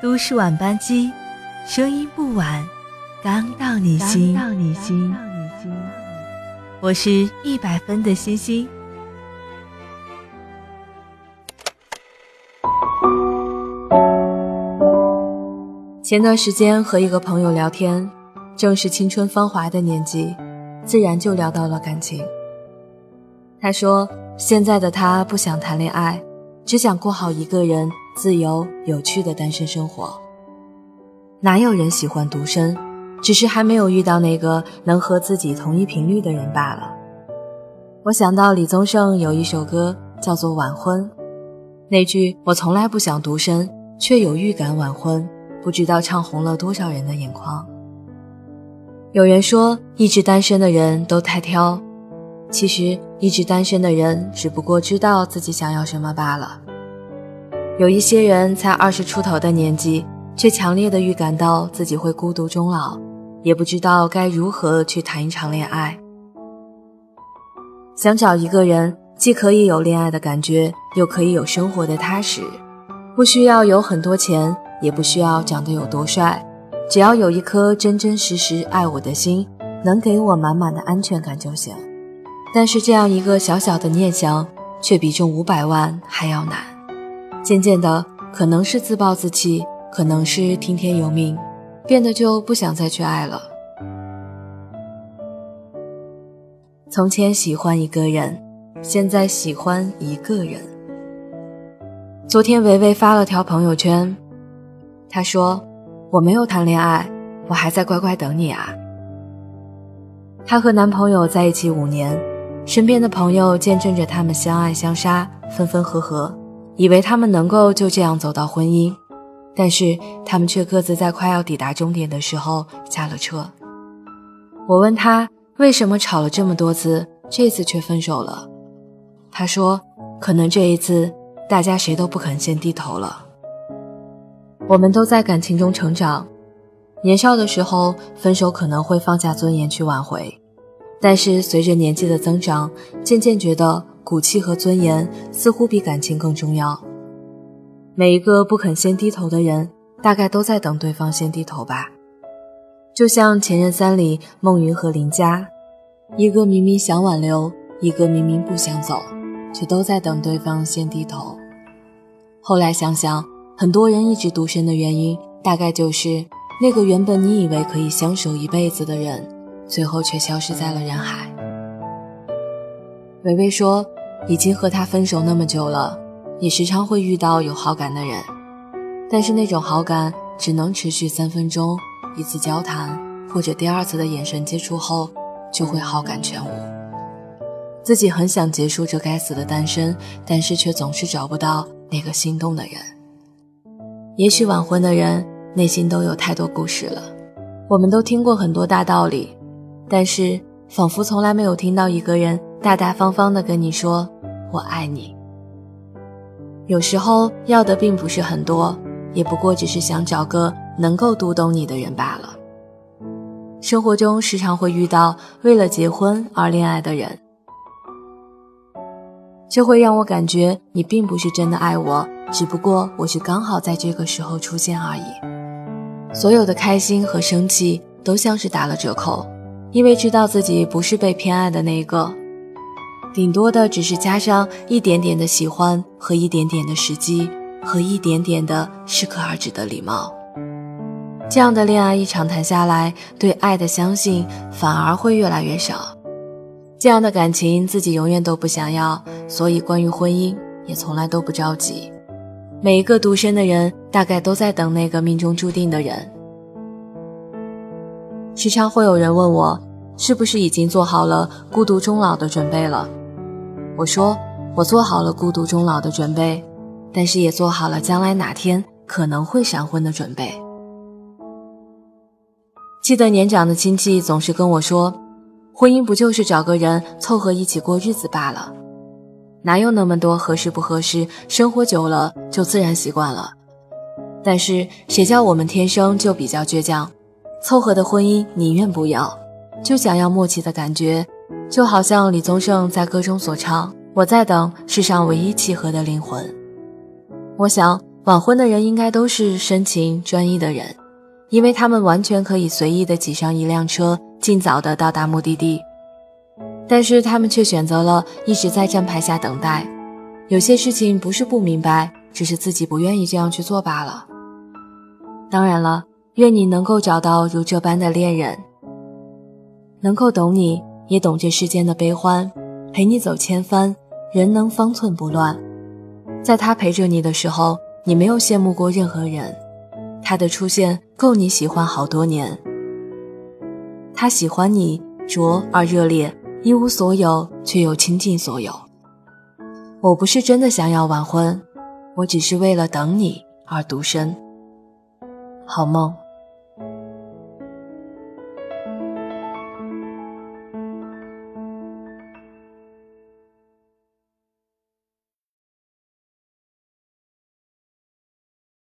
都市晚班机，声音不晚，刚到你心。到你心。我是一百分的星星。前段时间和一个朋友聊天，正是青春芳华的年纪，自然就聊到了感情。他说，现在的他不想谈恋爱，只想过好一个人。自由有趣的单身生活，哪有人喜欢独身？只是还没有遇到那个能和自己同一频率的人罢了。我想到李宗盛有一首歌叫做《晚婚》，那句“我从来不想独身，却有预感晚婚”，不知道唱红了多少人的眼眶。有人说，一直单身的人都太挑，其实一直单身的人只不过知道自己想要什么罢了。有一些人才二十出头的年纪，却强烈的预感到自己会孤独终老，也不知道该如何去谈一场恋爱。想找一个人，既可以有恋爱的感觉，又可以有生活的踏实，不需要有很多钱，也不需要长得有多帅，只要有一颗真真实实爱我的心，能给我满满的安全感就行。但是这样一个小小的念想，却比中五百万还要难。渐渐的，可能是自暴自弃，可能是听天由命，变得就不想再去爱了。从前喜欢一个人，现在喜欢一个人。昨天维维发了条朋友圈，她说：“我没有谈恋爱，我还在乖乖等你啊。”她和男朋友在一起五年，身边的朋友见证着他们相爱相杀，分分合合。以为他们能够就这样走到婚姻，但是他们却各自在快要抵达终点的时候下了车。我问他为什么吵了这么多次，这次却分手了。他说：“可能这一次大家谁都不肯先低头了。”我们都在感情中成长，年少的时候分手可能会放下尊严去挽回，但是随着年纪的增长，渐渐觉得。骨气和尊严似乎比感情更重要。每一个不肯先低头的人，大概都在等对方先低头吧。就像《前任三》里孟云和林佳，一个明明想挽留，一个明明不想走，却都在等对方先低头。后来想想，很多人一直独身的原因，大概就是那个原本你以为可以相守一辈子的人，最后却消失在了人海。维维说。已经和他分手那么久了，也时常会遇到有好感的人，但是那种好感只能持续三分钟，一次交谈或者第二次的眼神接触后，就会好感全无。自己很想结束这该死的单身，但是却总是找不到那个心动的人。也许晚婚的人内心都有太多故事了，我们都听过很多大道理，但是仿佛从来没有听到一个人。大大方方的跟你说我爱你。有时候要的并不是很多，也不过只是想找个能够读懂你的人罢了。生活中时常会遇到为了结婚而恋爱的人，这会让我感觉你并不是真的爱我，只不过我是刚好在这个时候出现而已。所有的开心和生气都像是打了折扣，因为知道自己不是被偏爱的那一个。顶多的只是加上一点点的喜欢和一点点的时机和一点点的适可而止的礼貌，这样的恋爱一场谈下来，对爱的相信反而会越来越少。这样的感情自己永远都不想要，所以关于婚姻也从来都不着急。每一个独身的人大概都在等那个命中注定的人。时常会有人问我，是不是已经做好了孤独终老的准备了？我说，我做好了孤独终老的准备，但是也做好了将来哪天可能会闪婚的准备。记得年长的亲戚总是跟我说，婚姻不就是找个人凑合一起过日子罢了，哪有那么多合适不合适，生活久了就自然习惯了。但是谁叫我们天生就比较倔强，凑合的婚姻宁愿不要，就想要默契的感觉。就好像李宗盛在歌中所唱：“我在等世上唯一契合的灵魂。”我想，晚婚的人应该都是深情专一的人，因为他们完全可以随意的挤上一辆车，尽早的到达目的地。但是他们却选择了一直在站牌下等待。有些事情不是不明白，只是自己不愿意这样去做罢了。当然了，愿你能够找到如这般的恋人，能够懂你，也懂这世间的悲欢，陪你走千帆，人能方寸不乱。在他陪着你的时候，你没有羡慕过任何人，他的出现够你喜欢好多年。他喜欢你，灼而热烈。一无所有，却又倾尽所有。我不是真的想要晚婚，我只是为了等你而独身。好梦。